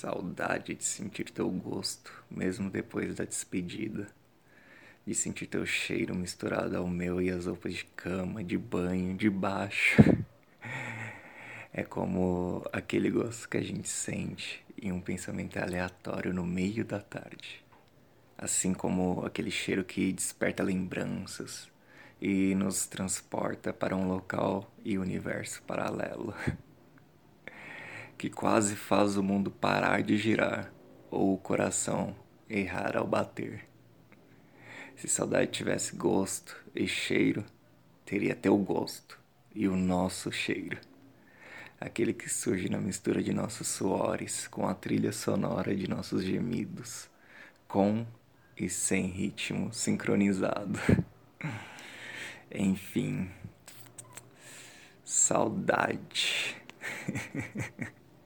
Saudade de sentir teu gosto, mesmo depois da despedida. De sentir teu cheiro misturado ao meu e as roupas de cama, de banho, de baixo. É como aquele gosto que a gente sente em um pensamento aleatório no meio da tarde. Assim como aquele cheiro que desperta lembranças e nos transporta para um local e universo paralelo. que quase faz o mundo parar de girar ou o coração errar ao bater. Se saudade tivesse gosto e cheiro, teria teu gosto e o nosso cheiro. Aquele que surge na mistura de nossos suores com a trilha sonora de nossos gemidos, com e sem ritmo sincronizado. Enfim, saudade.